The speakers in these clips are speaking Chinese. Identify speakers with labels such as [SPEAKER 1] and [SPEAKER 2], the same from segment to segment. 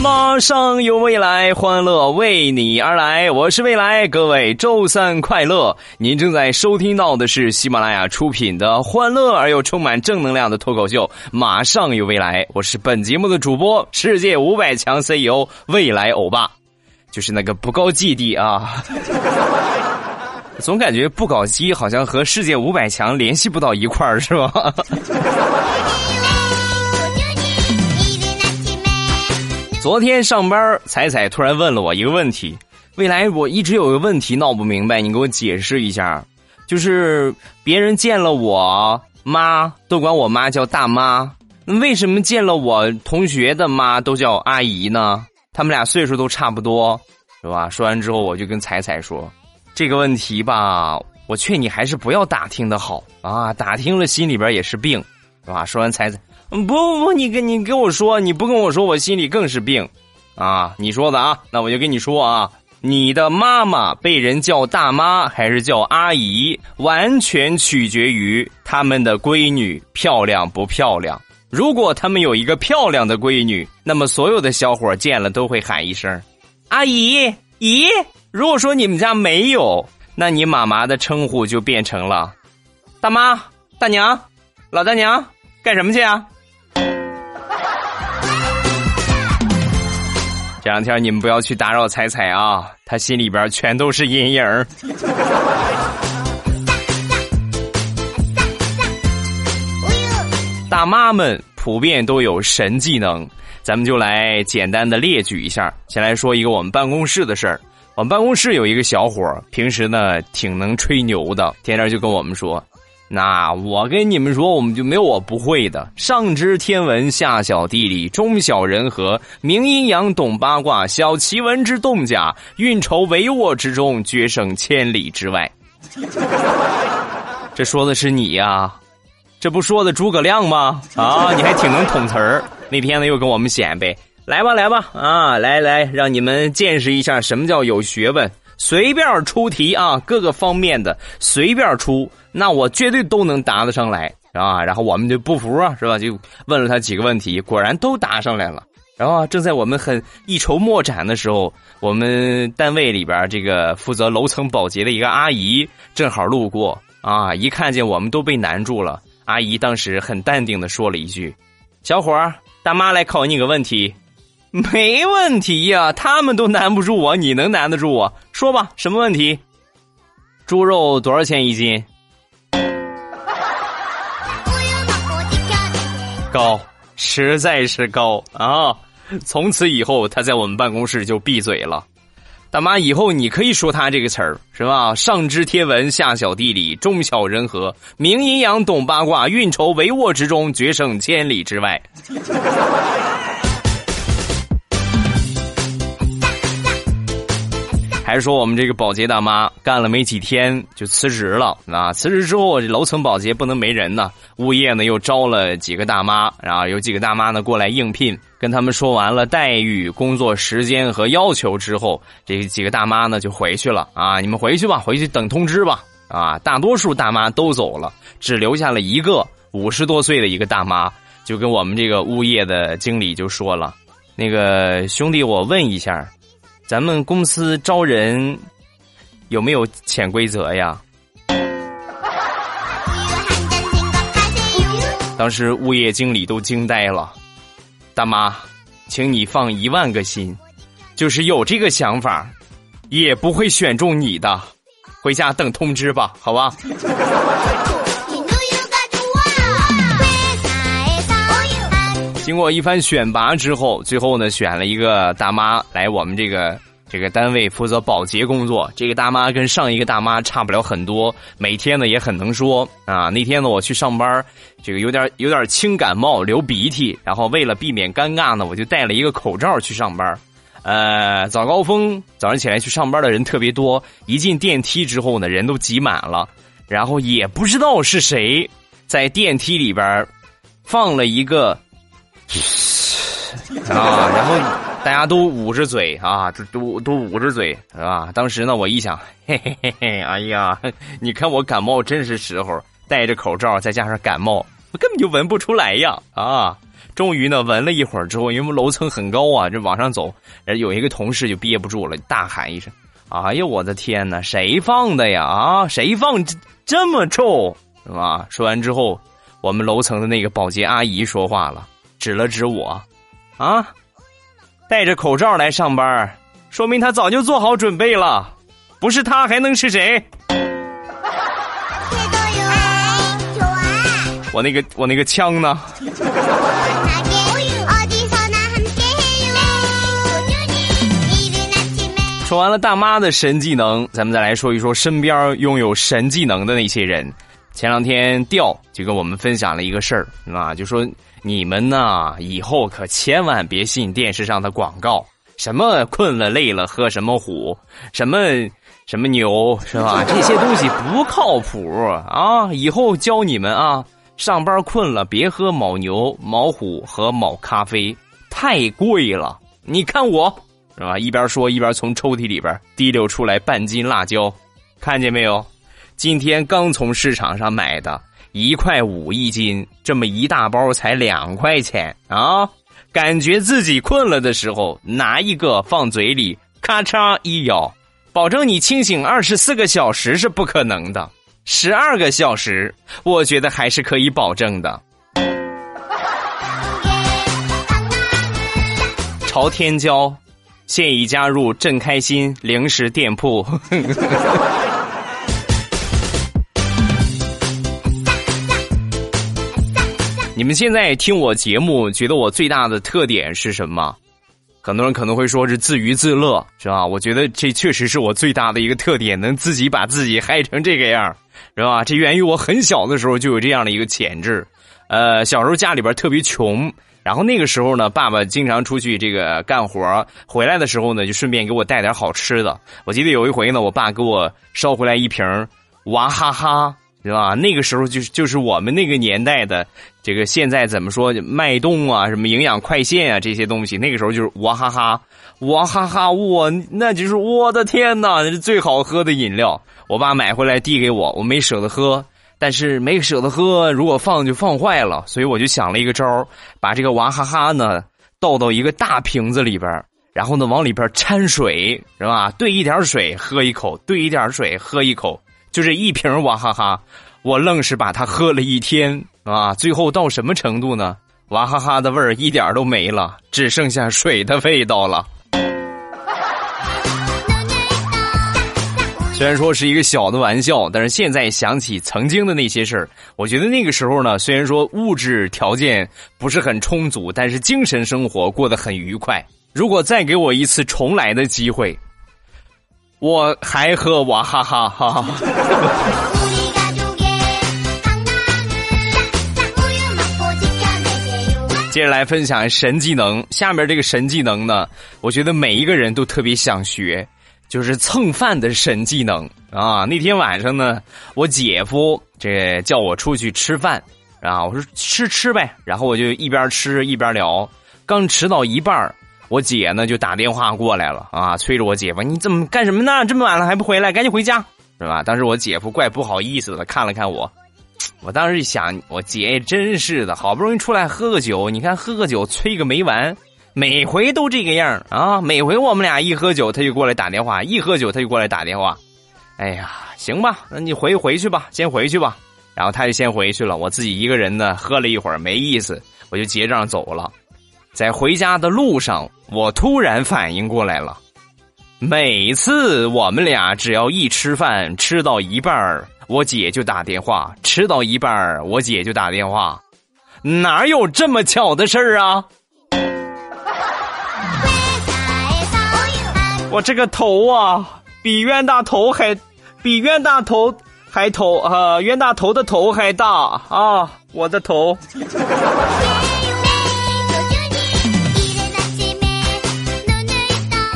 [SPEAKER 1] 马上有未来，欢乐为你而来。我是未来，各位周三快乐！您正在收听到的是喜马拉雅出品的欢乐而又充满正能量的脱口秀《马上有未来》。我是本节目的主播，世界五百强 CEO 未来欧巴，就是那个不高基地啊。总感觉不搞基好像和世界五百强联系不到一块儿，是吧？昨天上班，彩彩突然问了我一个问题：未来，我一直有个问题闹不明白，你给我解释一下。就是别人见了我妈都管我妈叫大妈，为什么见了我同学的妈都叫阿姨呢？他们俩岁数都差不多，是吧？说完之后，我就跟彩彩说：“这个问题吧，我劝你还是不要打听的好啊，打听了心里边也是病，是吧？”说完，彩彩。不不不，你跟你跟我说，你不跟我说，我心里更是病，啊！你说的啊，那我就跟你说啊，你的妈妈被人叫大妈还是叫阿姨，完全取决于他们的闺女漂亮不漂亮。如果他们有一个漂亮的闺女，那么所有的小伙见了都会喊一声“阿姨姨”。如果说你们家没有，那你妈妈的称呼就变成了大妈、大娘、老大娘，干什么去啊？这两天你们不要去打扰彩彩啊，她心里边全都是阴影大妈们普遍都有神技能，咱们就来简单的列举一下。先来说一个我们办公室的事儿，我们办公室有一个小伙平时呢挺能吹牛的，天天就跟我们说。那我跟你们说，我们就没有我不会的。上知天文，下晓地理，中晓人和，明阴阳，懂八卦，晓奇闻之动甲，运筹帷幄之中，决胜千里之外。这说的是你呀，这不说的诸葛亮吗？啊，你还挺能捅词儿。那天呢，又跟我们显摆，来吧，来吧，啊，来来，让你们见识一下什么叫有学问。随便出题啊，各个方面的随便出，那我绝对都能答得上来啊。然后我们就不服啊，是吧？就问了他几个问题，果然都答上来了。然后正在我们很一筹莫展的时候，我们单位里边这个负责楼层保洁的一个阿姨正好路过啊，一看见我们都被难住了。阿姨当时很淡定的说了一句：“小伙儿，大妈来考你个问题。” 没问题呀，他们都难不住我，你能难得住我？说吧，什么问题？猪肉多少钱一斤？高，实在是高啊！从此以后，他在我们办公室就闭嘴了。大妈，以后你可以说他这个词儿是吧？上知天文，下晓地理，中晓人和，明阴阳，懂八卦，运筹帷幄之中，决胜千里之外。还说我们这个保洁大妈干了没几天就辞职了啊？辞职之后，这楼层保洁不能没人呢。物业呢又招了几个大妈，然后有几个大妈呢过来应聘，跟他们说完了待遇、工作时间和要求之后，这几个大妈呢就回去了啊！你们回去吧，回去等通知吧。啊，大多数大妈都走了，只留下了一个五十多岁的一个大妈，就跟我们这个物业的经理就说了：“那个兄弟，我问一下。”咱们公司招人有没有潜规则呀？当时物业经理都惊呆了。大妈，请你放一万个心，就是有这个想法，也不会选中你的。回家等通知吧，好吧。经过一番选拔之后，最后呢，选了一个大妈来我们这个这个单位负责保洁工作。这个大妈跟上一个大妈差不了很多，每天呢也很能说啊。那天呢我去上班，这个有点有点轻感冒，流鼻涕，然后为了避免尴尬呢，我就戴了一个口罩去上班。呃，早高峰早上起来去上班的人特别多，一进电梯之后呢，人都挤满了。然后也不知道是谁在电梯里边放了一个 啊，然后大家都捂着嘴啊，都都都捂着嘴是吧？当时呢，我一想，嘿嘿嘿嘿，哎呀，你看我感冒真是时候，戴着口罩再加上感冒，我根本就闻不出来呀啊！终于呢，闻了一会儿之后，因为楼层很高啊，这往上走，有一个同事就憋不住了，大喊一声：“哎呀，我的天哪，谁放的呀？啊，谁放这这么臭是吧？”说完之后，我们楼层的那个保洁阿姨说话了，指了指我。啊，戴着口罩来上班，说明他早就做好准备了。不是他还能是谁？我那个我那个枪呢？说完了大妈的神技能，咱们再来说一说身边拥有神技能的那些人。前两天调就跟我们分享了一个事儿啊，就说。你们呐？以后可千万别信电视上的广告，什么困了累了喝什么虎，什么什么牛，是吧？这些东西不靠谱啊！以后教你们啊，上班困了别喝牦牛、某虎和某咖啡，太贵了。你看我，是吧？一边说一边从抽屉里边提溜出来半斤辣椒，看见没有？今天刚从市场上买的。一块五一斤，这么一大包才两块钱啊！感觉自己困了的时候，拿一个放嘴里，咔嚓一咬，保证你清醒二十四个小时是不可能的，十二个小时我觉得还是可以保证的。朝天椒，现已加入正开心零食店铺。你们现在听我节目，觉得我最大的特点是什么？很多人可能会说是自娱自乐，是吧？我觉得这确实是我最大的一个特点，能自己把自己嗨成这个样是吧？这源于我很小的时候就有这样的一个潜质。呃，小时候家里边特别穷，然后那个时候呢，爸爸经常出去这个干活，回来的时候呢，就顺便给我带点好吃的。我记得有一回呢，我爸给我捎回来一瓶娃哈哈。是吧？那个时候就是就是我们那个年代的这个现在怎么说脉动啊，什么营养快线啊这些东西，那个时候就是娃哈哈，娃哈哈，我那就是我的天哪，那是最好喝的饮料。我爸买回来递给我，我没舍得喝，但是没舍得喝，如果放就放坏了，所以我就想了一个招儿把这个娃哈哈呢倒到一个大瓶子里边儿，然后呢往里边掺水，是吧？兑一点水喝一口，兑一点水喝一口。就这一瓶娃哈哈，我愣是把它喝了一天啊！最后到什么程度呢？娃哈哈的味儿一点都没了，只剩下水的味道了。虽然说是一个小的玩笑，但是现在想起曾经的那些事儿，我觉得那个时候呢，虽然说物质条件不是很充足，但是精神生活过得很愉快。如果再给我一次重来的机会。我还喝娃哈哈哈哈。接着来分享神技能，下面这个神技能呢，我觉得每一个人都特别想学，就是蹭饭的神技能啊！那天晚上呢，我姐夫这叫我出去吃饭啊，我说吃吃呗，然后我就一边吃一边聊，刚吃到一半我姐呢就打电话过来了啊，催着我姐夫，你怎么干什么呢？这么晚了还不回来，赶紧回家，是吧？当时我姐夫怪不好意思的，看了看我，我当时一想，我姐真是的，好不容易出来喝个酒，你看喝个酒催个没完，每回都这个样啊，每回我们俩一喝酒，他就过来打电话，一喝酒他就过来打电话，哎呀，行吧，那你回回去吧，先回去吧，然后他就先回去了，我自己一个人呢，喝了一会儿没意思，我就结账走了。在回家的路上，我突然反应过来了。每次我们俩只要一吃饭，吃到一半我姐就打电话；吃到一半我姐就打电话。哪有这么巧的事儿啊？我这个头啊，比冤大头还，比冤大头还头啊，冤大头的头还大啊！我的头。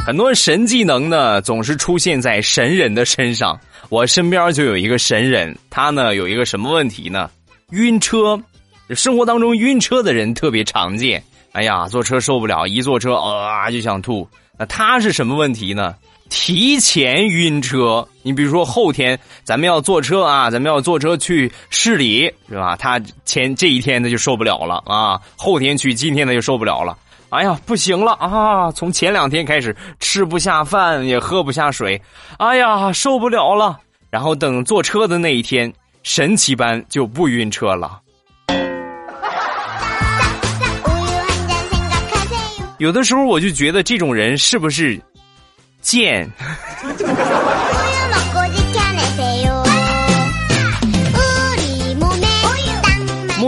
[SPEAKER 1] 很多神技能呢，总是出现在神人的身上。我身边就有一个神人，他呢有一个什么问题呢？晕车。生活当中晕车的人特别常见。哎呀，坐车受不了，一坐车啊就想吐。那他是什么问题呢？提前晕车。你比如说后天咱们要坐车啊，咱们要坐车去市里，是吧？他前这一天他就受不了了啊，后天去，今天他就受不了了。哎呀，不行了啊！从前两天开始吃不下饭，也喝不下水，哎呀，受不了了。然后等坐车的那一天，神奇般就不晕车了。有的时候我就觉得这种人是不是贱？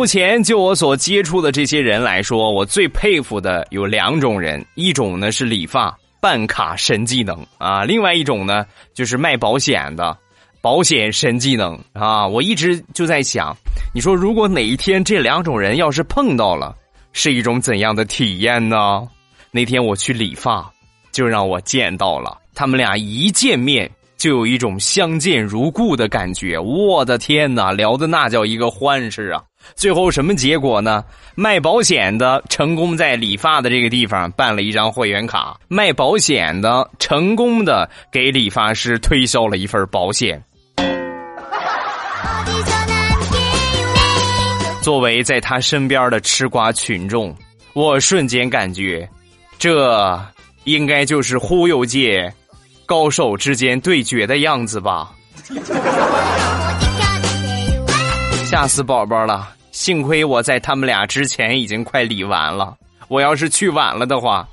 [SPEAKER 1] 目前就我所接触的这些人来说，我最佩服的有两种人，一种呢是理发办卡神技能啊，另外一种呢就是卖保险的保险神技能啊。我一直就在想，你说如果哪一天这两种人要是碰到了，是一种怎样的体验呢？那天我去理发，就让我见到了他们俩一见面。就有一种相见如故的感觉，我的天哪，聊的那叫一个欢实啊！最后什么结果呢？卖保险的成功在理发的这个地方办了一张会员卡，卖保险的成功的给理发师推销了一份保险。作为在他身边的吃瓜群众，我瞬间感觉，这应该就是忽悠界。高手之间对决的样子吧，吓死宝宝了！幸亏我在他们俩之前已经快理完了，我要是去晚了的话，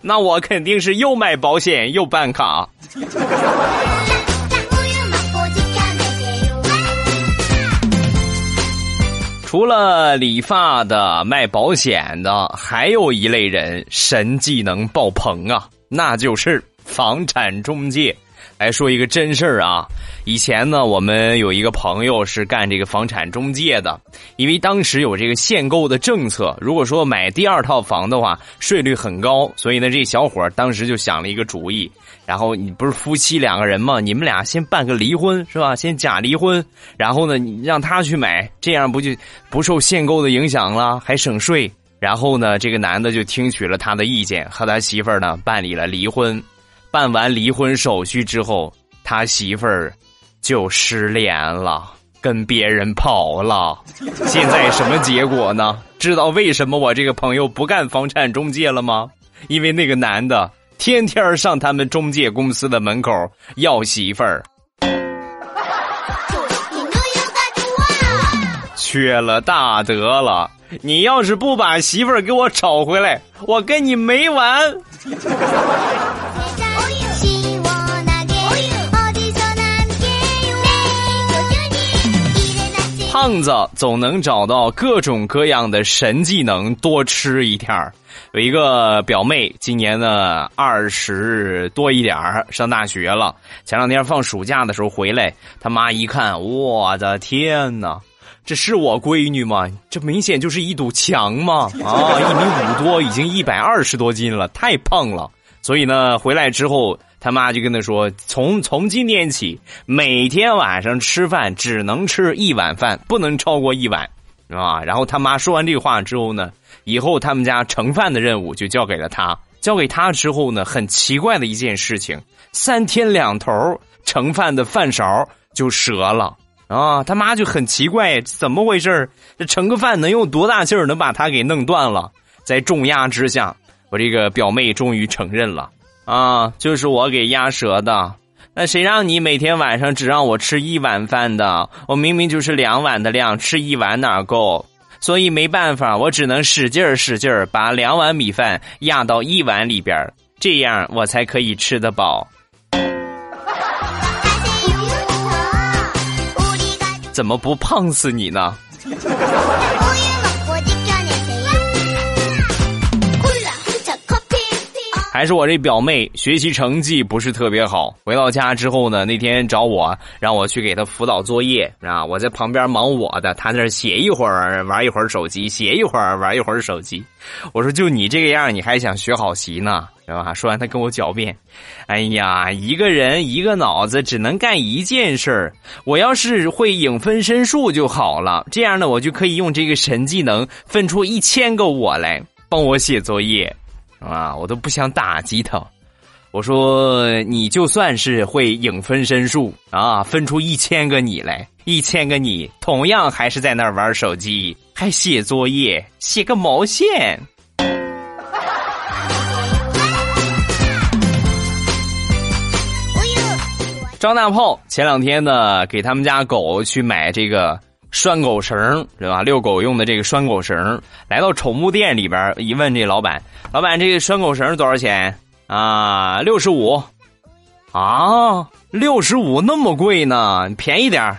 [SPEAKER 1] 那我肯定是又买保险又办卡。除了理发的、卖保险的，还有一类人神技能爆棚啊，那就是。房产中介，来说一个真事儿啊！以前呢，我们有一个朋友是干这个房产中介的，因为当时有这个限购的政策，如果说买第二套房的话，税率很高，所以呢，这小伙当时就想了一个主意。然后你不是夫妻两个人吗？你们俩先办个离婚是吧？先假离婚，然后呢，你让他去买，这样不就不受限购的影响了，还省税。然后呢，这个男的就听取了他的意见，和他媳妇儿呢办理了离婚。办完离婚手续之后，他媳妇儿就失联了，跟别人跑了。现在什么结果呢？知道为什么我这个朋友不干房产中介了吗？因为那个男的天天上他们中介公司的门口要媳妇儿，缺了大德了！你要是不把媳妇儿给我找回来，我跟你没完！胖子总能找到各种各样的神技能，多吃一点儿。有一个表妹，今年呢二十多一点儿，上大学了。前两天放暑假的时候回来，他妈一看，我的天哪，这是我闺女吗？这明显就是一堵墙嘛！啊，一米五多，已经一百二十多斤了，太胖了。所以呢，回来之后。他妈就跟他说：“从从今天起，每天晚上吃饭只能吃一碗饭，不能超过一碗，啊。”然后他妈说完这话之后呢，以后他们家盛饭的任务就交给了他。交给他之后呢，很奇怪的一件事情，三天两头盛饭的饭勺就折了啊！他妈就很奇怪，怎么回事这盛个饭能用多大劲儿能把它给弄断了？在重压之下，我这个表妹终于承认了。啊，就是我给压折的，那谁让你每天晚上只让我吃一碗饭的？我明明就是两碗的量，吃一碗哪够？所以没办法，我只能使劲儿使劲儿把两碗米饭压到一碗里边这样我才可以吃得饱。怎么不胖死你呢？还是我这表妹学习成绩不是特别好。回到家之后呢，那天找我让我去给她辅导作业啊，我在旁边忙我的，她在那写一会儿玩一会儿手机，写一会儿玩一会儿手机。我说就你这个样，你还想学好习呢，是吧？说完，她跟我狡辩：“哎呀，一个人一个脑子只能干一件事儿，我要是会影分身术就好了，这样呢，我就可以用这个神技能分出一千个我来帮我写作业。”啊，我都不想打击他。我说，你就算是会影分身术啊，分出一千个你来，一千个你同样还是在那儿玩手机，还写作业，写个毛线！张大炮前两天呢，给他们家狗去买这个。拴狗绳是吧？遛狗用的这个拴狗绳，来到宠物店里边一问，这老板，老板这个拴狗绳多少钱啊？六十五，啊，六十五那么贵呢？便宜点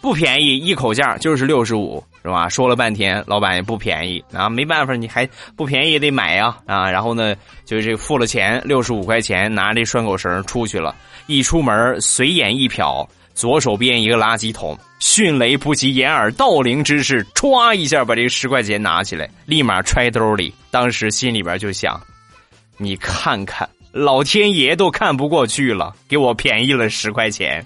[SPEAKER 1] 不便宜，一口价就是六十五，是吧？说了半天，老板也不便宜啊，没办法，你还不便宜也得买呀啊！然后呢，就是付了钱，六十五块钱，拿这拴狗绳出去了，一出门随眼一瞟。左手边一个垃圾桶，迅雷不及掩耳盗铃之势，歘一下把这个十块钱拿起来，立马揣兜里。当时心里边就想：你看看，老天爷都看不过去了，给我便宜了十块钱。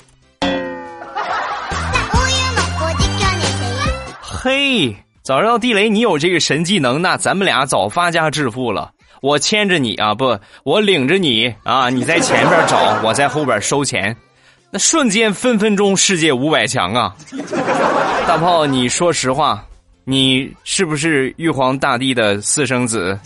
[SPEAKER 1] 嘿，早知道地雷你有这个神技能，那咱们俩早发家致富了。我牵着你啊，不，我领着你啊，你在前边找，我在后边收钱。那瞬间分分钟世界五百强啊！大炮，你说实话，你是不是玉皇大帝的私生子？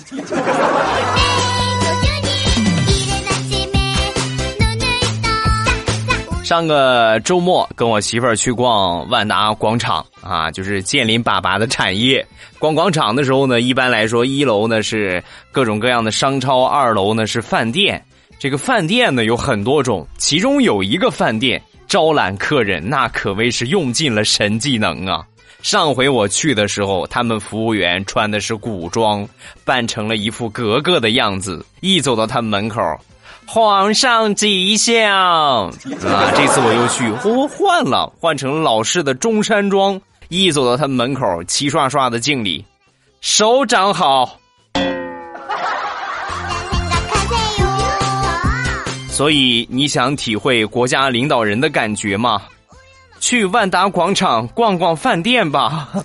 [SPEAKER 1] 上个周末跟我媳妇儿去逛万达广场啊，就是建林爸爸的产业。逛广场的时候呢，一般来说一楼呢是各种各样的商超，二楼呢是饭店。这个饭店呢有很多种，其中有一个饭店招揽客人，那可谓是用尽了神技能啊！上回我去的时候，他们服务员穿的是古装，扮成了一副格格的样子，一走到他们门口，皇上吉祥啊！这次我又去，我换了，换成老式的中山装，一走到他们门口，齐刷刷的敬礼，首长好。所以你想体会国家领导人的感觉吗？去万达广场逛逛饭店吧。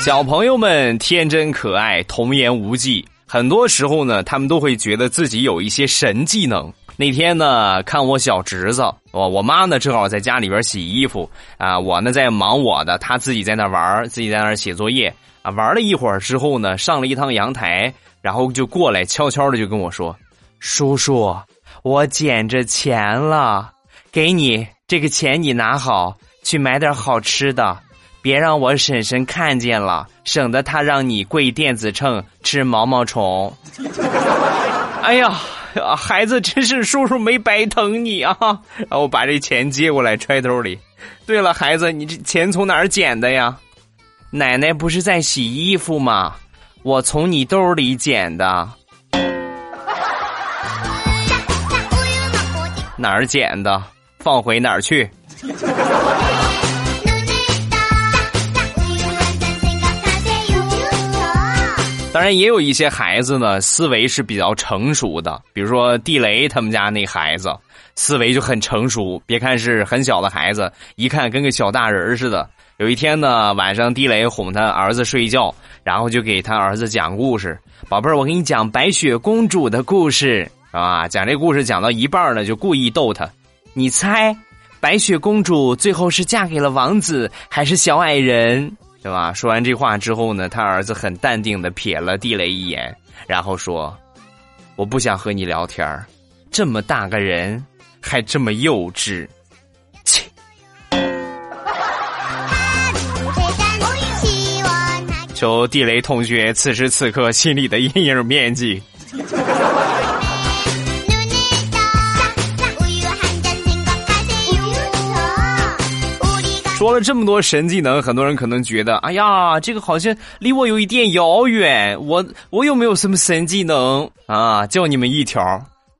[SPEAKER 1] 小朋友们天真可爱，童言无忌，很多时候呢，他们都会觉得自己有一些神技能。那天呢，看我小侄子，我我妈呢正好在家里边洗衣服啊，我呢在忙我的，他自己在那玩，自己在那写作业。啊，玩了一会儿之后呢，上了一趟阳台，然后就过来悄悄的就跟我说：“叔叔，我捡着钱了，给你这个钱，你拿好，去买点好吃的，别让我婶婶看见了，省得她让你跪电子秤吃毛毛虫。”哎呀，孩子，真是叔叔没白疼你啊！然后把这钱接过来揣兜里。对了，孩子，你这钱从哪儿捡的呀？奶奶不是在洗衣服吗？我从你兜里捡的。哪儿捡的？放回哪儿去？当然，也有一些孩子呢，思维是比较成熟的。比如说地雷他们家那孩子，思维就很成熟。别看是很小的孩子，一看跟个小大人似的。有一天呢，晚上地雷哄他儿子睡觉，然后就给他儿子讲故事。宝贝儿，我给你讲白雪公主的故事啊！讲这故事讲到一半呢，就故意逗他。你猜，白雪公主最后是嫁给了王子还是小矮人？对吧？说完这话之后呢，他儿子很淡定的瞥了地雷一眼，然后说：“我不想和你聊天儿这么大个人还这么幼稚。”求地雷同学此时此刻心里的阴影面积。说了这么多神技能，很多人可能觉得，哎呀，这个好像离我有一点遥远。我我有没有什么神技能啊？教你们一条，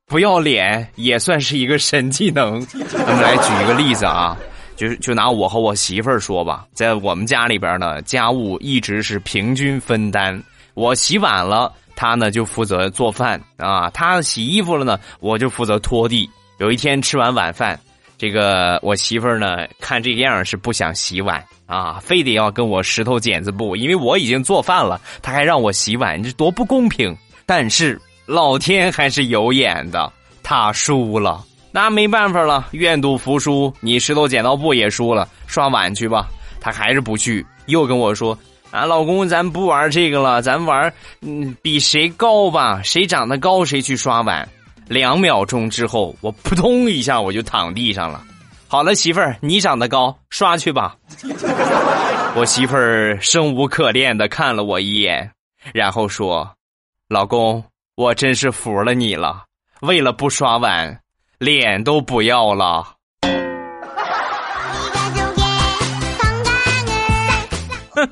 [SPEAKER 1] 不要脸也算是一个神技能。咱们来举一个例子啊，就就拿我和我媳妇儿说吧，在我们家里边呢，家务一直是平均分担。我洗碗了，她呢就负责做饭啊；她洗衣服了呢，我就负责拖地。有一天吃完晚饭。这个我媳妇儿呢，看这个样是不想洗碗啊，非得要跟我石头剪子布，因为我已经做饭了，她还让我洗碗，这多不公平！但是老天还是有眼的，她输了，那没办法了，愿赌服输，你石头剪刀布也输了，刷碗去吧。他还是不去，又跟我说啊，老公，咱不玩这个了，咱玩嗯，比谁高吧，谁长得高谁去刷碗。两秒钟之后，我扑通一下我就躺地上了。好了，媳妇儿，你长得高，刷去吧。我媳妇儿生无可恋的看了我一眼，然后说：“老公，我真是服了你了，为了不刷碗，脸都不要了。”哼，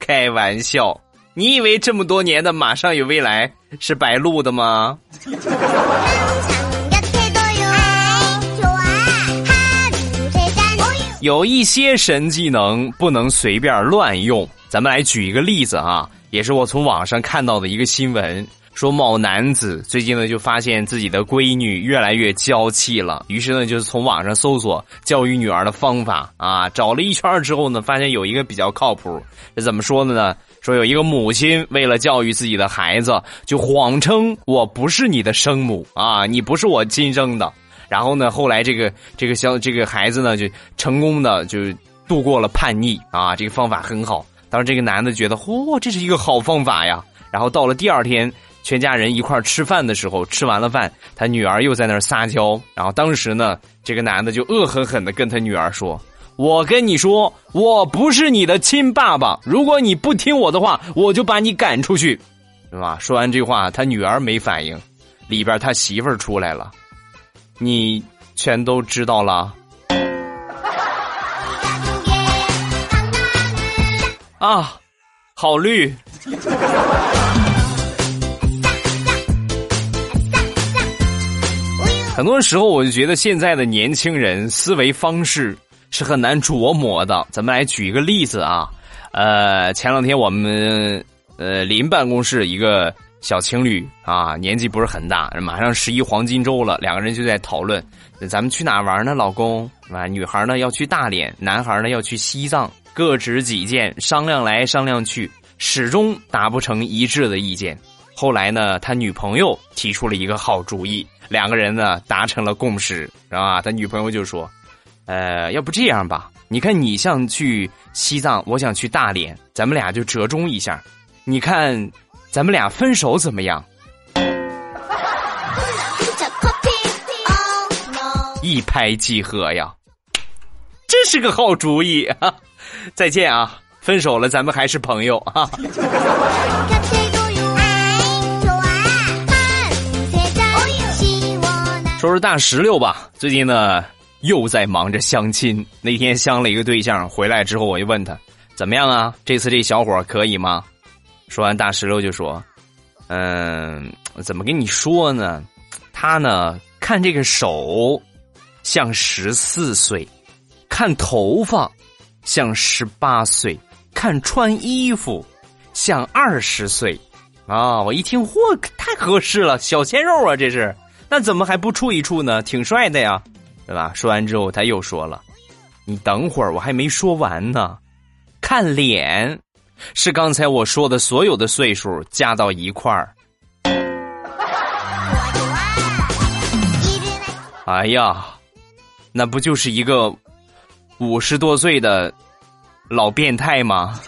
[SPEAKER 1] 开玩笑。你以为这么多年的马上有未来是白录的吗？有一些神技能不能随便乱用，咱们来举一个例子啊，也是我从网上看到的一个新闻。说某男子最近呢就发现自己的闺女越来越娇气了，于是呢就是从网上搜索教育女儿的方法啊，找了一圈之后呢，发现有一个比较靠谱。这怎么说的呢？说有一个母亲为了教育自己的孩子，就谎称我不是你的生母啊，你不是我亲生的。然后呢，后来这个这个小这个孩子呢就成功的就度过了叛逆啊，这个方法很好。当时这个男的觉得，嚯，这是一个好方法呀。然后到了第二天。全家人一块吃饭的时候，吃完了饭，他女儿又在那儿撒娇。然后当时呢，这个男的就恶狠狠的跟他女儿说：“我跟你说，我不是你的亲爸爸。如果你不听我的话，我就把你赶出去，是吧？”说完这话，他女儿没反应，里边他媳妇儿出来了：“你全都知道了。”啊，好绿。很多时候，我就觉得现在的年轻人思维方式是很难琢磨的。咱们来举一个例子啊，呃，前两天我们呃邻办公室一个小情侣啊，年纪不是很大，马上十一黄金周了，两个人就在讨论，咱们去哪玩呢？老公啊，女孩呢要去大连，男孩呢要去西藏，各执己见，商量来商量去，始终达不成一致的意见。后来呢，他女朋友提出了一个好主意。两个人呢达成了共识，是吧？他女朋友就说：“呃，要不这样吧？你看你想去西藏，我想去大连，咱们俩就折中一下。你看，咱们俩分手怎么样？” 一拍即合呀，真是个好主意啊！再见啊，分手了，咱们还是朋友哈。说说大石榴吧，最近呢又在忙着相亲。那天相了一个对象回来之后，我就问他怎么样啊？这次这小伙可以吗？说完，大石榴就说：“嗯，怎么跟你说呢？他呢看这个手像十四岁，看头发像十八岁，看穿衣服像二十岁。啊！我一听，嚯，太合适了，小鲜肉啊，这是。”那怎么还不处一处呢？挺帅的呀，对吧？说完之后，他又说了：“你等会儿，我还没说完呢。看脸，是刚才我说的所有的岁数加到一块儿。”哎呀，那不就是一个五十多岁的老变态吗？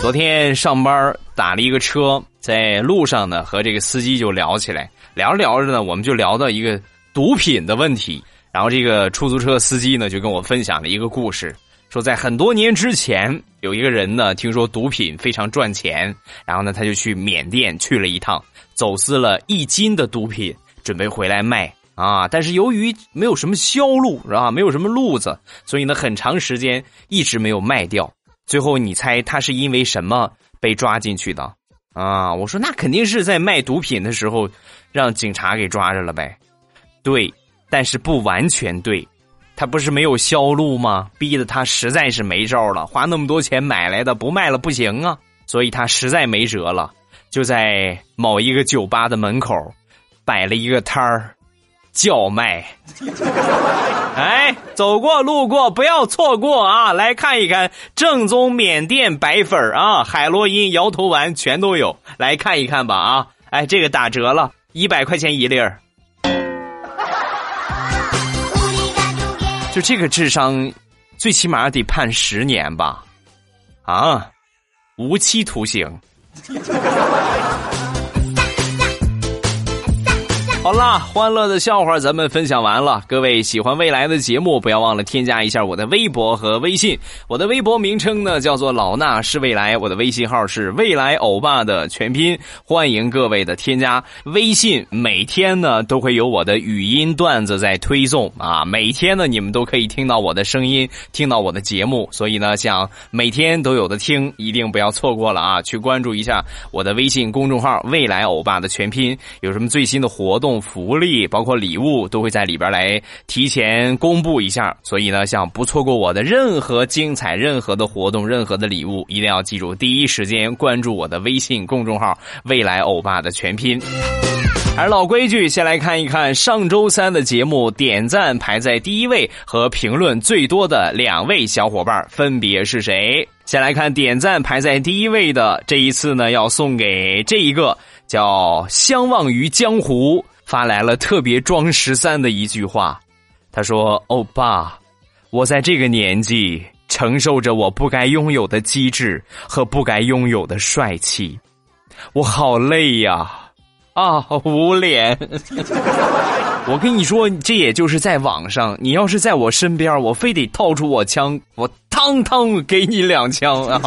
[SPEAKER 1] 昨天上班打了一个车，在路上呢，和这个司机就聊起来，聊着聊着呢，我们就聊到一个毒品的问题。然后这个出租车司机呢，就跟我分享了一个故事，说在很多年之前，有一个人呢，听说毒品非常赚钱，然后呢，他就去缅甸去了一趟，走私了一斤的毒品，准备回来卖啊。但是由于没有什么销路，是吧？没有什么路子，所以呢，很长时间一直没有卖掉。最后，你猜他是因为什么被抓进去的？啊，我说那肯定是在卖毒品的时候让警察给抓着了呗。对，但是不完全对，他不是没有销路吗？逼得他实在是没招了，花那么多钱买来的，不卖了不行啊。所以他实在没辙了，就在某一个酒吧的门口摆了一个摊儿。叫卖，哎，走过路过不要错过啊！来看一看正宗缅甸白粉啊，海洛因、摇头丸全都有，来看一看吧啊！哎，这个打折了，一百块钱一粒儿。就这个智商，最起码得判十年吧？啊，无期徒刑。好啦，欢乐的笑话咱们分享完了。各位喜欢未来的节目，不要忘了添加一下我的微博和微信。我的微博名称呢叫做老衲是未来，我的微信号是未来欧巴的全拼。欢迎各位的添加。微信每天呢都会有我的语音段子在推送啊，每天呢你们都可以听到我的声音，听到我的节目。所以呢，想每天都有的听，一定不要错过了啊！去关注一下我的微信公众号“未来欧巴”的全拼，有什么最新的活动。福利包括礼物都会在里边来提前公布一下，所以呢，想不错过我的任何精彩、任何的活动、任何的礼物，一定要记住第一时间关注我的微信公众号“未来欧巴”的全拼。还是老规矩，先来看一看上周三的节目，点赞排在第一位和评论最多的两位小伙伴分别是谁？先来看点赞排在第一位的，这一次呢，要送给这一个叫“相忘于江湖”。发来了特别装十三的一句话，他说：“欧巴，我在这个年纪承受着我不该拥有的机智和不该拥有的帅气，我好累呀！啊，无脸！我跟你说，这也就是在网上，你要是在我身边，我非得掏出我枪，我汤汤给你两枪啊！”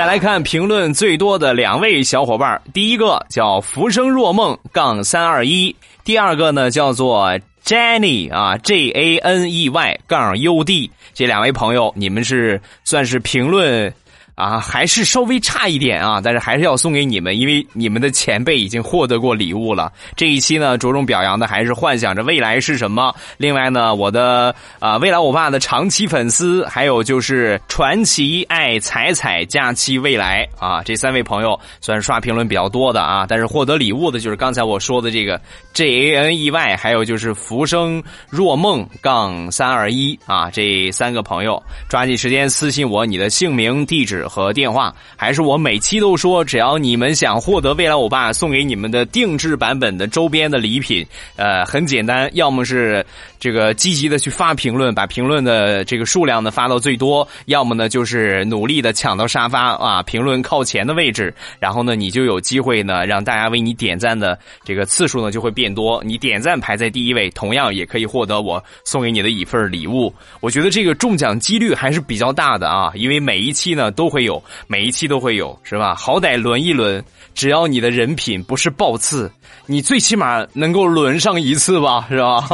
[SPEAKER 1] 再来看评论最多的两位小伙伴，第一个叫浮生若梦杠三二一，第二个呢叫做 Jenny 啊 J A N E Y 杠 U D，这两位朋友，你们是算是评论。啊，还是稍微差一点啊，但是还是要送给你们，因为你们的前辈已经获得过礼物了。这一期呢，着重表扬的还是幻想着未来是什么。另外呢，我的啊，未来我爸的长期粉丝，还有就是传奇爱彩彩假期未来啊，这三位朋友算是刷评论比较多的啊。但是获得礼物的就是刚才我说的这个 J A N E Y，还有就是浮生若梦杠三二一啊，这三个朋友抓紧时间私信我你的姓名、地址。和电话，还是我每期都说，只要你们想获得未来欧巴送给你们的定制版本的周边的礼品，呃，很简单，要么是这个积极的去发评论，把评论的这个数量呢发到最多；要么呢就是努力的抢到沙发啊，评论靠前的位置，然后呢你就有机会呢让大家为你点赞的这个次数呢就会变多，你点赞排在第一位，同样也可以获得我送给你的一份礼物。我觉得这个中奖几率还是比较大的啊，因为每一期呢都会。会有每一期都会有是吧？好歹轮一轮，只要你的人品不是爆刺，你最起码能够轮上一次吧，是吧？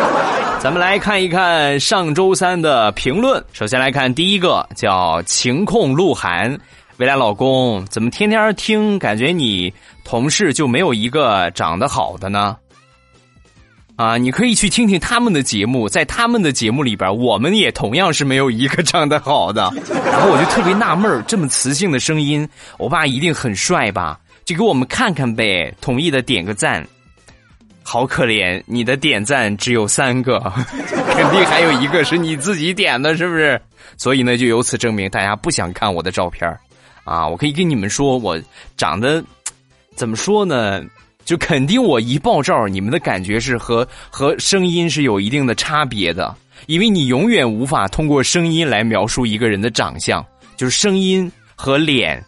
[SPEAKER 1] 咱们来看一看上周三的评论。首先来看第一个，叫情控鹿晗，未来老公怎么天天听，感觉你同事就没有一个长得好的呢？啊，你可以去听听他们的节目，在他们的节目里边，我们也同样是没有一个唱得好的。然后我就特别纳闷这么磁性的声音，我爸一定很帅吧？就给我们看看呗，同意的点个赞。好可怜，你的点赞只有三个，肯定还有一个是你自己点的，是不是？所以呢，就由此证明大家不想看我的照片啊，我可以跟你们说，我长得怎么说呢？就肯定我一爆照，你们的感觉是和和声音是有一定的差别的，因为你永远无法通过声音来描述一个人的长相，就是声音和脸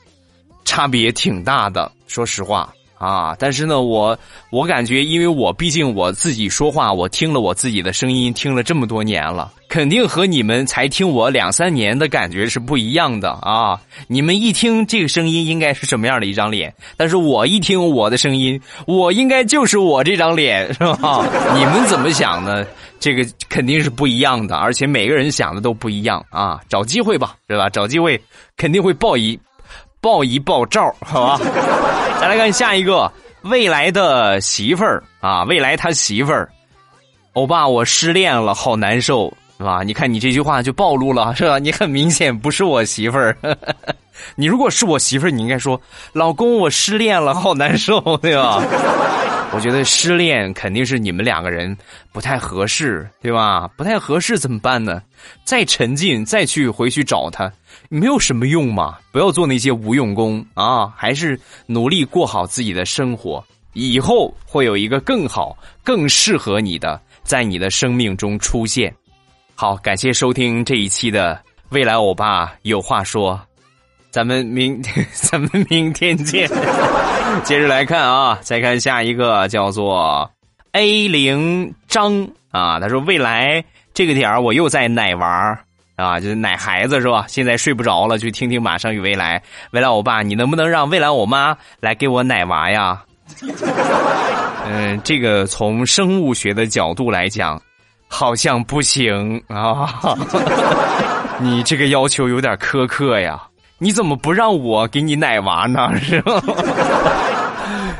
[SPEAKER 1] 差别挺大的。说实话啊，但是呢，我我感觉，因为我毕竟我自己说话，我听了我自己的声音，听了这么多年了，肯定和你们才听我两三年的感觉是不一样的啊！你们一听这个声音，应该是什么样的一张脸？但是我一听我的声音，我应该就是我这张脸，是吧？你们怎么想呢？这个肯定是不一样的，而且每个人想的都不一样啊！找机会吧，对吧？找机会肯定会报一报一报照，好吧？再来看下一个未来的媳妇儿啊，未来他媳妇儿，欧巴，我失恋了，好难受，是吧？你看你这句话就暴露了，是吧？你很明显不是我媳妇儿。你如果是我媳妇儿，你应该说，老公，我失恋了，好难受，对吧？我觉得失恋肯定是你们两个人不太合适，对吧？不太合适怎么办呢？再沉浸，再去回去找他。没有什么用嘛，不要做那些无用功啊！还是努力过好自己的生活，以后会有一个更好、更适合你的在你的生命中出现。好，感谢收听这一期的未来欧巴有话说，咱们明 咱们明天见。接着来看啊，再看下一个叫做 A 零张啊，他说未来这个点儿我又在奶娃。啊，就是奶孩子是吧？现在睡不着了，就听听《马上与未来》。未来欧巴，你能不能让未来我妈来给我奶娃呀？嗯，这个从生物学的角度来讲，好像不行啊。你这个要求有点苛刻呀？你怎么不让我给你奶娃呢？是吧？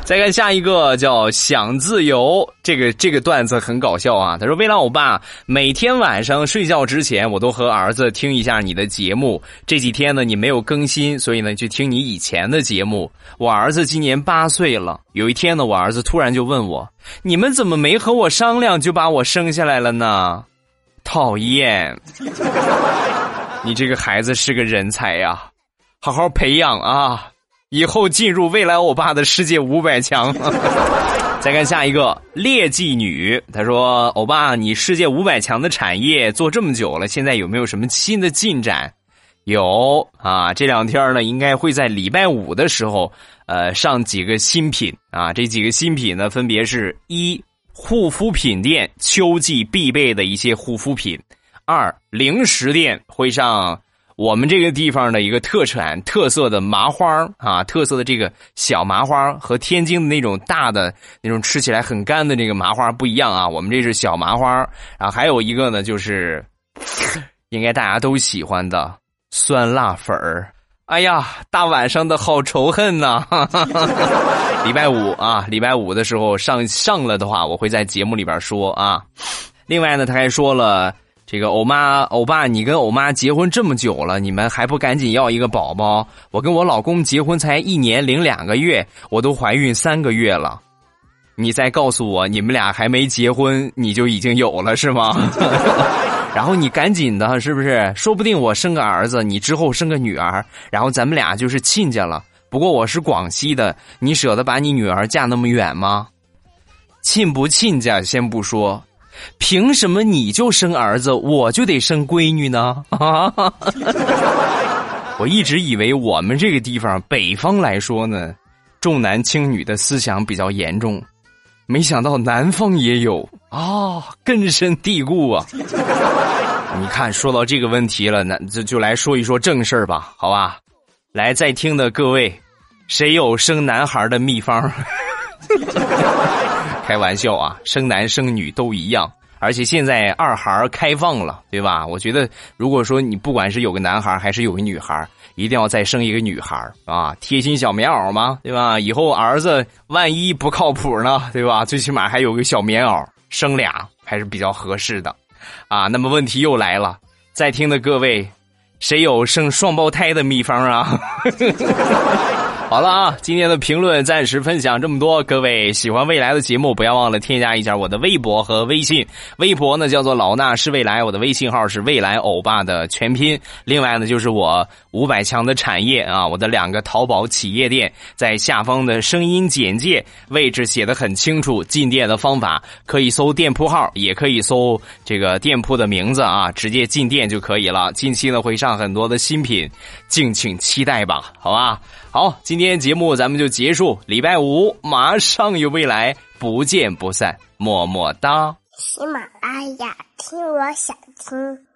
[SPEAKER 1] 再看下一个叫“想自由”，这个这个段子很搞笑啊。他说：“未来欧巴，每天晚上睡觉之前，我都和儿子听一下你的节目。这几天呢，你没有更新，所以呢，就听你以前的节目。我儿子今年八岁了。有一天呢，我儿子突然就问我：你们怎么没和我商量就把我生下来了呢？讨厌！你这个孩子是个人才呀，好好培养啊。”以后进入未来欧巴的世界五百强。再看下一个劣迹女，她说：“欧巴，你世界五百强的产业做这么久了，现在有没有什么新的进展？”有啊，这两天呢，应该会在礼拜五的时候，呃，上几个新品啊。这几个新品呢，分别是一护肤品店秋季必备的一些护肤品；二零食店会上。我们这个地方的一个特产、特色的麻花啊，特色的这个小麻花和天津的那种大的那种吃起来很干的这个麻花不一样啊。我们这是小麻花，然后还有一个呢，就是应该大家都喜欢的酸辣粉儿。哎呀，大晚上的好仇恨呐！礼拜五啊，礼拜五的时候上上了的话，我会在节目里边说啊。另外呢，他还说了。这个欧妈、欧爸，你跟欧妈结婚这么久了，你们还不赶紧要一个宝宝？我跟我老公结婚才一年零两个月，我都怀孕三个月了。你再告诉我，你们俩还没结婚，你就已经有了是吗？然后你赶紧的，是不是？说不定我生个儿子，你之后生个女儿，然后咱们俩就是亲家了。不过我是广西的，你舍得把你女儿嫁那么远吗？亲不亲家先不说。凭什么你就生儿子，我就得生闺女呢？啊！我一直以为我们这个地方北方来说呢，重男轻女的思想比较严重，没想到南方也有啊，根深蒂固啊！你看，说到这个问题了，那就就来说一说正事儿吧，好吧？来，在听的各位，谁有生男孩的秘方？开玩笑啊，生男生女都一样，而且现在二孩开放了，对吧？我觉得，如果说你不管是有个男孩还是有个女孩，一定要再生一个女孩啊，贴心小棉袄嘛，对吧？以后儿子万一不靠谱呢，对吧？最起码还有个小棉袄，生俩还是比较合适的，啊。那么问题又来了，在听的各位，谁有生双胞胎的秘方啊？好了啊，今天的评论暂时分享这么多。各位喜欢未来的节目，不要忘了添加一下我的微博和微信。微博呢叫做老衲是未来，我的微信号是未来欧巴的全拼。另外呢就是我五百强的产业啊！我的两个淘宝企业店在下方的声音简介位置写的很清楚，进店的方法可以搜店铺号，也可以搜这个店铺的名字啊，直接进店就可以了。近期呢会上很多的新品，敬请期待吧，好吧？好，今天节目咱们就结束，礼拜五马上有未来，不见不散，么么哒。
[SPEAKER 2] 喜马拉雅，听我想听。